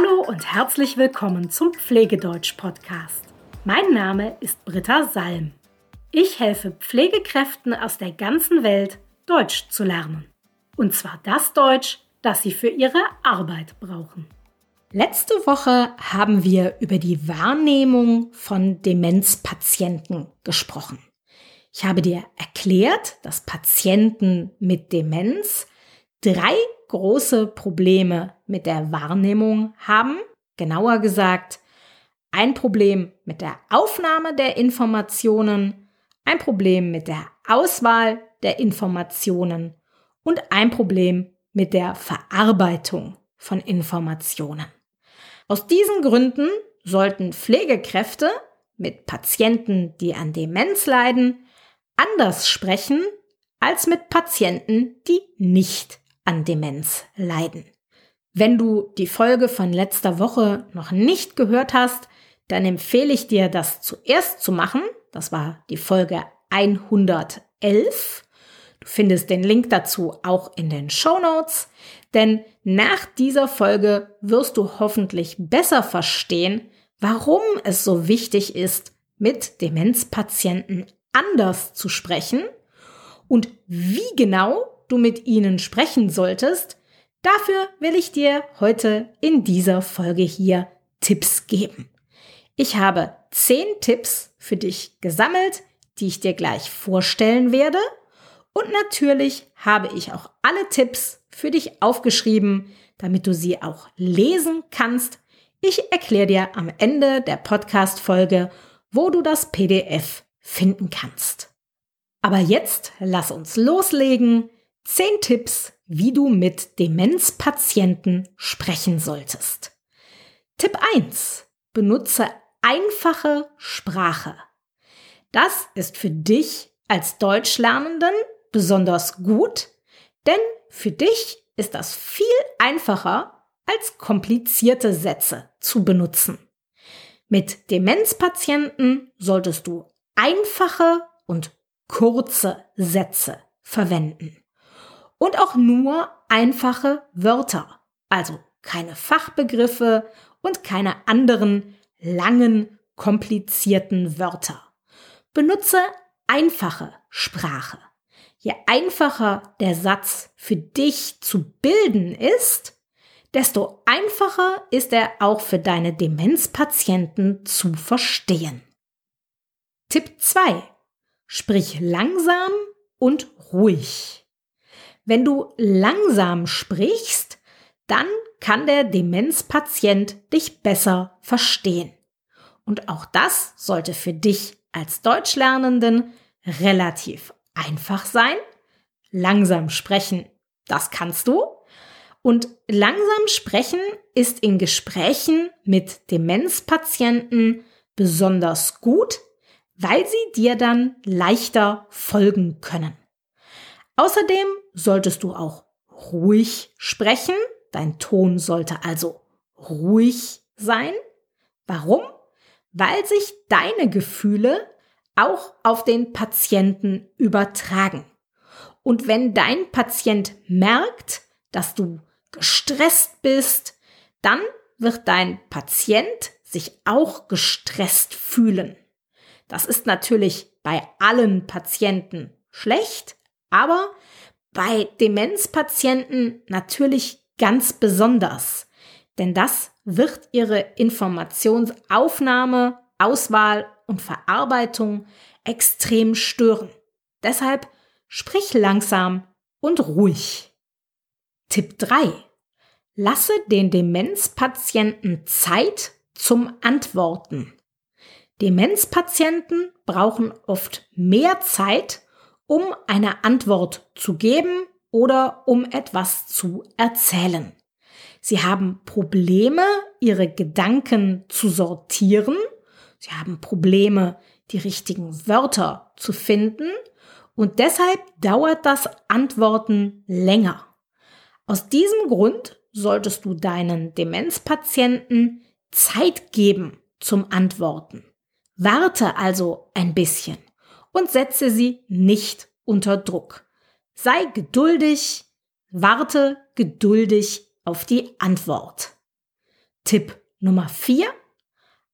Hallo und herzlich willkommen zum Pflegedeutsch-Podcast. Mein Name ist Britta Salm. Ich helfe Pflegekräften aus der ganzen Welt, Deutsch zu lernen. Und zwar das Deutsch, das sie für ihre Arbeit brauchen. Letzte Woche haben wir über die Wahrnehmung von Demenzpatienten gesprochen. Ich habe dir erklärt, dass Patienten mit Demenz drei große Probleme mit der Wahrnehmung haben. Genauer gesagt, ein Problem mit der Aufnahme der Informationen, ein Problem mit der Auswahl der Informationen und ein Problem mit der Verarbeitung von Informationen. Aus diesen Gründen sollten Pflegekräfte mit Patienten, die an Demenz leiden, anders sprechen als mit Patienten, die nicht an Demenz leiden. Wenn du die Folge von letzter Woche noch nicht gehört hast, dann empfehle ich dir, das zuerst zu machen. Das war die Folge 111. Du findest den Link dazu auch in den Show Notes, denn nach dieser Folge wirst du hoffentlich besser verstehen, warum es so wichtig ist, mit Demenzpatienten anders zu sprechen und wie genau du mit ihnen sprechen solltest, dafür will ich dir heute in dieser Folge hier Tipps geben. Ich habe zehn Tipps für dich gesammelt, die ich dir gleich vorstellen werde. Und natürlich habe ich auch alle Tipps für dich aufgeschrieben, damit du sie auch lesen kannst. Ich erkläre dir am Ende der Podcast-Folge, wo du das PDF finden kannst. Aber jetzt lass uns loslegen. 10 Tipps, wie du mit Demenzpatienten sprechen solltest. Tipp 1. Benutze einfache Sprache. Das ist für dich als Deutschlernenden besonders gut, denn für dich ist das viel einfacher als komplizierte Sätze zu benutzen. Mit Demenzpatienten solltest du einfache und kurze Sätze verwenden und auch nur einfache Wörter, also keine Fachbegriffe und keine anderen langen, komplizierten Wörter. Benutze einfache Sprache. Je einfacher der Satz für dich zu bilden ist, desto einfacher ist er auch für deine Demenzpatienten zu verstehen. Tipp 2. Sprich langsam und ruhig. Wenn du langsam sprichst, dann kann der Demenzpatient dich besser verstehen. Und auch das sollte für dich als Deutschlernenden relativ einfach sein. Langsam sprechen, das kannst du. Und langsam sprechen ist in Gesprächen mit Demenzpatienten besonders gut, weil sie dir dann leichter folgen können. Außerdem solltest du auch ruhig sprechen. Dein Ton sollte also ruhig sein. Warum? Weil sich deine Gefühle auch auf den Patienten übertragen. Und wenn dein Patient merkt, dass du gestresst bist, dann wird dein Patient sich auch gestresst fühlen. Das ist natürlich bei allen Patienten schlecht, aber bei Demenzpatienten natürlich ganz besonders, denn das wird ihre Informationsaufnahme, Auswahl und Verarbeitung extrem stören. Deshalb sprich langsam und ruhig. Tipp 3. Lasse den Demenzpatienten Zeit zum Antworten. Demenzpatienten brauchen oft mehr Zeit, um eine Antwort zu geben oder um etwas zu erzählen. Sie haben Probleme, ihre Gedanken zu sortieren. Sie haben Probleme, die richtigen Wörter zu finden. Und deshalb dauert das Antworten länger. Aus diesem Grund solltest du deinen Demenzpatienten Zeit geben zum Antworten. Warte also ein bisschen und setze sie nicht unter Druck. Sei geduldig, warte geduldig auf die Antwort. Tipp Nummer 4.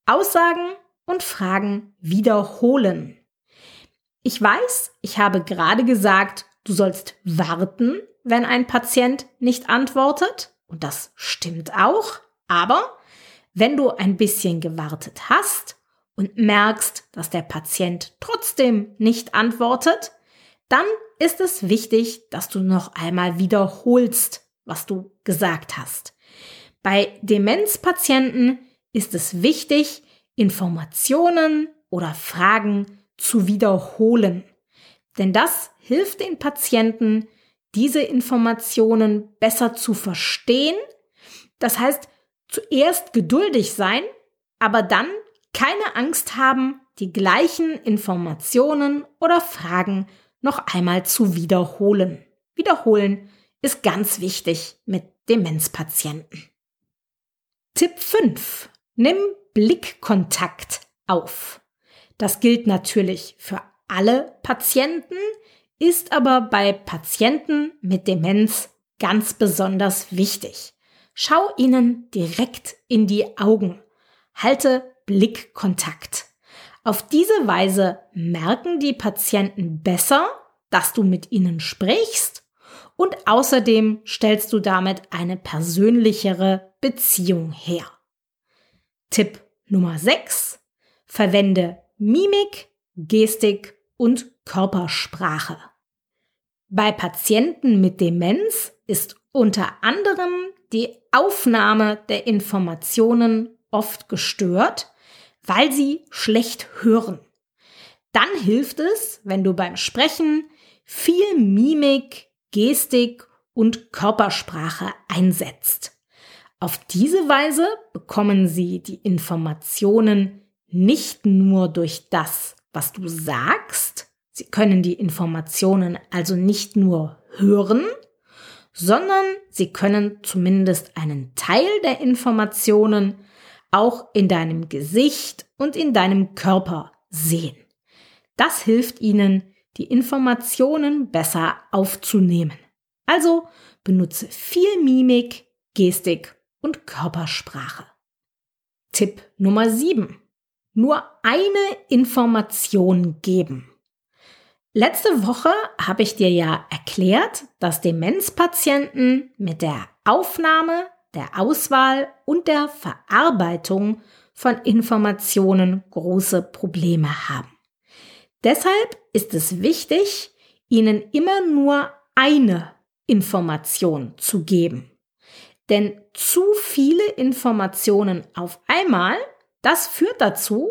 Aussagen und Fragen wiederholen. Ich weiß, ich habe gerade gesagt, du sollst warten, wenn ein Patient nicht antwortet. Und das stimmt auch. Aber wenn du ein bisschen gewartet hast und merkst, dass der Patient trotzdem nicht antwortet, dann ist es wichtig, dass du noch einmal wiederholst, was du gesagt hast. Bei Demenzpatienten ist es wichtig, Informationen oder Fragen zu wiederholen. Denn das hilft den Patienten, diese Informationen besser zu verstehen. Das heißt, zuerst geduldig sein, aber dann keine Angst haben, die gleichen Informationen oder Fragen noch einmal zu wiederholen. Wiederholen ist ganz wichtig mit Demenzpatienten. Tipp 5. Nimm Blickkontakt auf. Das gilt natürlich für alle Patienten, ist aber bei Patienten mit Demenz ganz besonders wichtig. Schau ihnen direkt in die Augen. Halte Blickkontakt. Auf diese Weise merken die Patienten besser, dass du mit ihnen sprichst und außerdem stellst du damit eine persönlichere Beziehung her. Tipp Nummer 6. Verwende Mimik, Gestik und Körpersprache. Bei Patienten mit Demenz ist unter anderem die Aufnahme der Informationen oft gestört, weil sie schlecht hören. Dann hilft es, wenn du beim Sprechen viel Mimik, Gestik und Körpersprache einsetzt. Auf diese Weise bekommen sie die Informationen nicht nur durch das, was du sagst, sie können die Informationen also nicht nur hören, sondern sie können zumindest einen Teil der Informationen auch in deinem Gesicht und in deinem Körper sehen. Das hilft ihnen, die Informationen besser aufzunehmen. Also benutze viel Mimik, Gestik und Körpersprache. Tipp Nummer 7. Nur eine Information geben. Letzte Woche habe ich dir ja erklärt, dass Demenzpatienten mit der Aufnahme, der Auswahl und der Verarbeitung von Informationen große Probleme haben. Deshalb ist es wichtig, ihnen immer nur eine Information zu geben. Denn zu viele Informationen auf einmal, das führt dazu,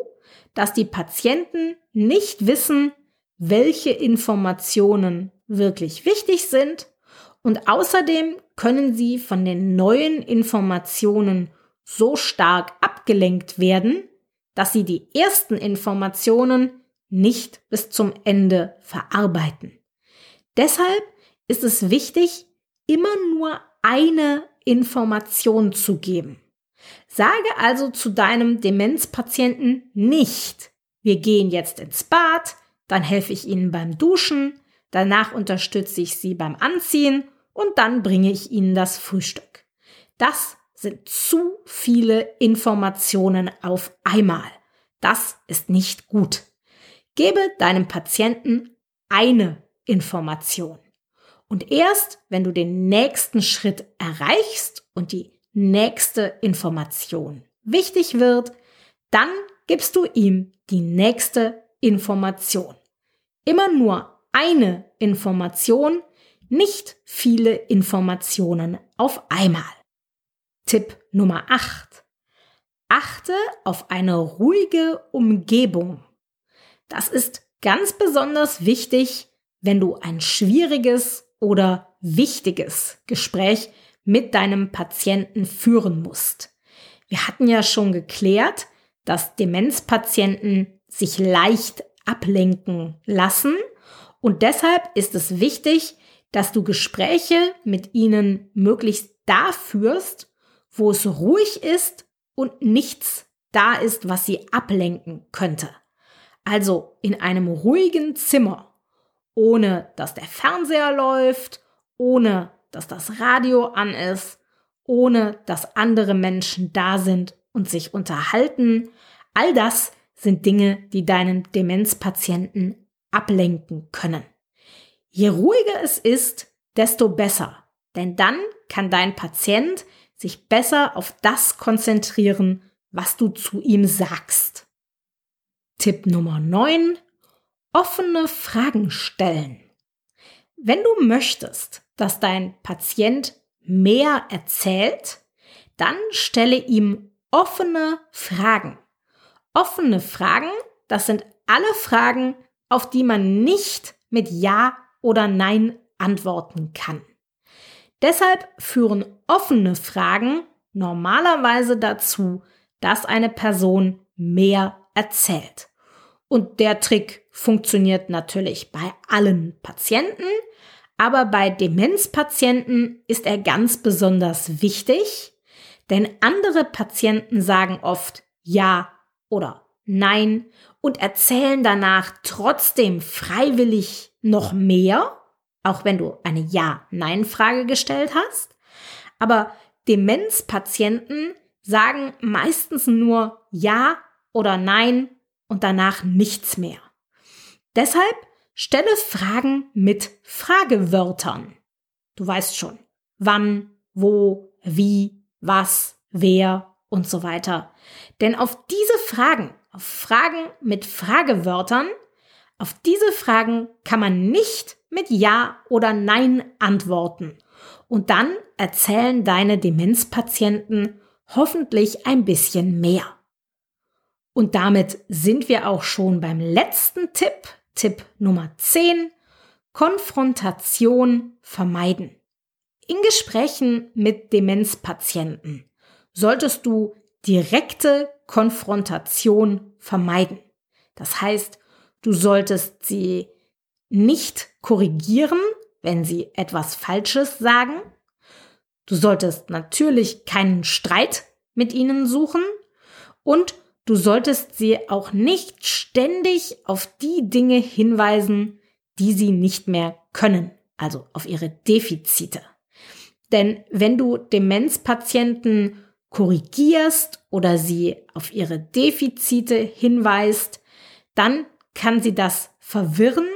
dass die Patienten nicht wissen, welche Informationen wirklich wichtig sind und außerdem können sie von den neuen Informationen so stark abgelenkt werden, dass sie die ersten Informationen nicht bis zum Ende verarbeiten. Deshalb ist es wichtig, immer nur eine Information zu geben. Sage also zu deinem Demenzpatienten nicht, wir gehen jetzt ins Bad, dann helfe ich Ihnen beim Duschen, danach unterstütze ich Sie beim Anziehen und dann bringe ich Ihnen das Frühstück. Das sind zu viele Informationen auf einmal. Das ist nicht gut. Gebe deinem Patienten eine Information. Und erst wenn du den nächsten Schritt erreichst und die nächste Information wichtig wird, dann gibst du ihm die nächste Information. Immer nur eine Information, nicht viele Informationen auf einmal. Tipp Nummer 8. Achte auf eine ruhige Umgebung. Das ist ganz besonders wichtig, wenn du ein schwieriges oder wichtiges Gespräch mit deinem Patienten führen musst. Wir hatten ja schon geklärt, dass Demenzpatienten sich leicht ablenken lassen und deshalb ist es wichtig, dass du Gespräche mit ihnen möglichst da führst, wo es ruhig ist und nichts da ist, was sie ablenken könnte. Also in einem ruhigen Zimmer ohne dass der Fernseher läuft, ohne dass das Radio an ist ohne dass andere Menschen da sind und sich unterhalten. All das sind Dinge, die deinen Demenzpatienten ablenken können. Je ruhiger es ist, desto besser, denn dann kann dein Patient sich besser auf das konzentrieren, was du zu ihm sagst. Tipp Nummer 9. Offene Fragen stellen. Wenn du möchtest, dass dein Patient mehr erzählt, dann stelle ihm offene Fragen. Offene Fragen, das sind alle Fragen, auf die man nicht mit Ja oder Nein antworten kann. Deshalb führen offene Fragen normalerweise dazu, dass eine Person mehr erzählt. Und der Trick funktioniert natürlich bei allen Patienten, aber bei Demenzpatienten ist er ganz besonders wichtig, denn andere Patienten sagen oft Ja oder Nein und erzählen danach trotzdem freiwillig noch mehr, auch wenn du eine Ja-Nein-Frage gestellt hast. Aber Demenzpatienten sagen meistens nur Ja oder Nein und danach nichts mehr. Deshalb stelle Fragen mit Fragewörtern. Du weißt schon, wann, wo, wie, was, wer und so weiter. Denn auf diese Fragen, auf Fragen mit Fragewörtern, auf diese Fragen kann man nicht mit Ja oder Nein antworten. Und dann erzählen deine Demenzpatienten hoffentlich ein bisschen mehr. Und damit sind wir auch schon beim letzten Tipp, Tipp Nummer 10, Konfrontation vermeiden. In Gesprächen mit Demenzpatienten solltest du direkte Konfrontation vermeiden. Das heißt, du solltest sie nicht korrigieren, wenn sie etwas Falsches sagen. Du solltest natürlich keinen Streit mit ihnen suchen und du solltest sie auch nicht ständig auf die Dinge hinweisen, die sie nicht mehr können, also auf ihre Defizite. Denn wenn du Demenzpatienten korrigierst oder sie auf ihre Defizite hinweist, dann kann sie das verwirren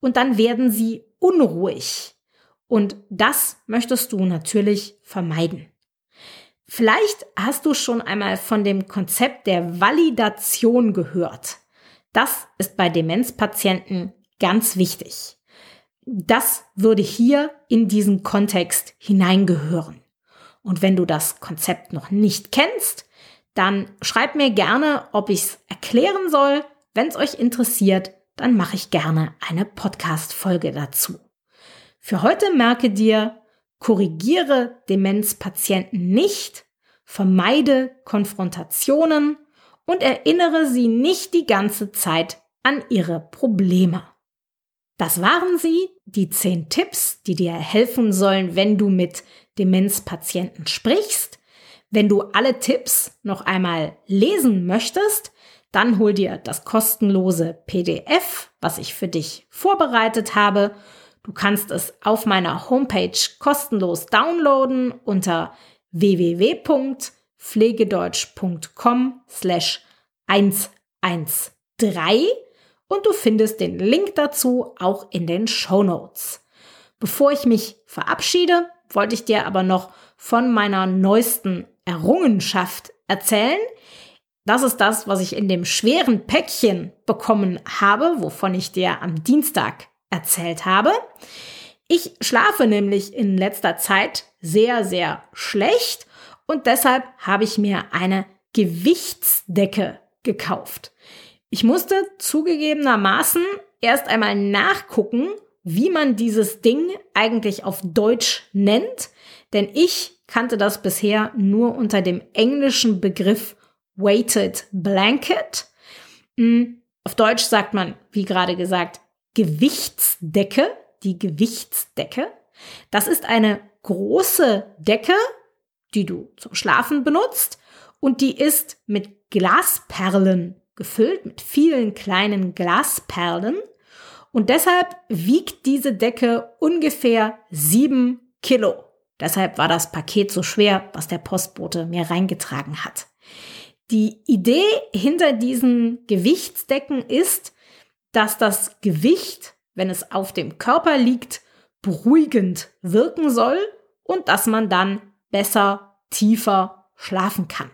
und dann werden sie unruhig. Und das möchtest du natürlich vermeiden. Vielleicht hast du schon einmal von dem Konzept der Validation gehört. Das ist bei Demenzpatienten ganz wichtig. Das würde hier in diesen Kontext hineingehören. Und wenn du das Konzept noch nicht kennst, dann schreib mir gerne, ob ich es erklären soll. Wenn es euch interessiert, dann mache ich gerne eine Podcast-Folge dazu. Für heute merke dir, korrigiere Demenzpatienten nicht, vermeide Konfrontationen und erinnere sie nicht die ganze Zeit an ihre Probleme. Das waren sie, die zehn Tipps, die dir helfen sollen, wenn du mit Demenzpatienten sprichst. Wenn du alle Tipps noch einmal lesen möchtest, dann hol dir das kostenlose PDF, was ich für dich vorbereitet habe. Du kannst es auf meiner Homepage kostenlos downloaden unter www.pflegedeutsch.com slash 113 und du findest den Link dazu auch in den Show Notes. Bevor ich mich verabschiede, wollte ich dir aber noch von meiner neuesten Errungenschaft erzählen. Das ist das, was ich in dem schweren Päckchen bekommen habe, wovon ich dir am Dienstag erzählt habe. Ich schlafe nämlich in letzter Zeit sehr, sehr schlecht und deshalb habe ich mir eine Gewichtsdecke gekauft. Ich musste zugegebenermaßen erst einmal nachgucken, wie man dieses Ding eigentlich auf Deutsch nennt, denn ich kannte das bisher nur unter dem englischen Begriff Weighted Blanket. Hm, auf Deutsch sagt man, wie gerade gesagt, Gewichtsdecke, die Gewichtsdecke. Das ist eine große Decke, die du zum Schlafen benutzt und die ist mit Glasperlen gefüllt, mit vielen kleinen Glasperlen. Und deshalb wiegt diese Decke ungefähr sieben Kilo. Deshalb war das Paket so schwer, was der Postbote mir reingetragen hat. Die Idee hinter diesen Gewichtsdecken ist, dass das Gewicht, wenn es auf dem Körper liegt, beruhigend wirken soll und dass man dann besser, tiefer schlafen kann.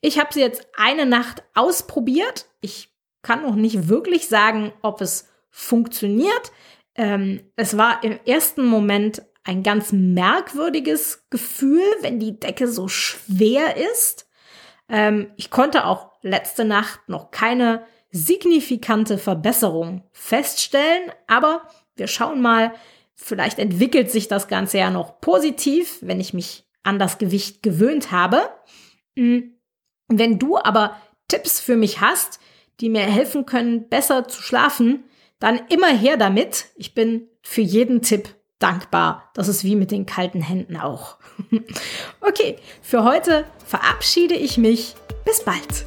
Ich habe sie jetzt eine Nacht ausprobiert. Ich kann noch nicht wirklich sagen, ob es funktioniert. Ähm, es war im ersten Moment ein ganz merkwürdiges Gefühl, wenn die Decke so schwer ist. Ähm, ich konnte auch letzte Nacht noch keine signifikante Verbesserung feststellen, aber wir schauen mal, vielleicht entwickelt sich das Ganze ja noch positiv, wenn ich mich an das Gewicht gewöhnt habe. Hm, wenn du aber Tipps für mich hast, die mir helfen können, besser zu schlafen, dann immer her damit. Ich bin für jeden Tipp dankbar. Das ist wie mit den kalten Händen auch. okay, für heute verabschiede ich mich. Bis bald.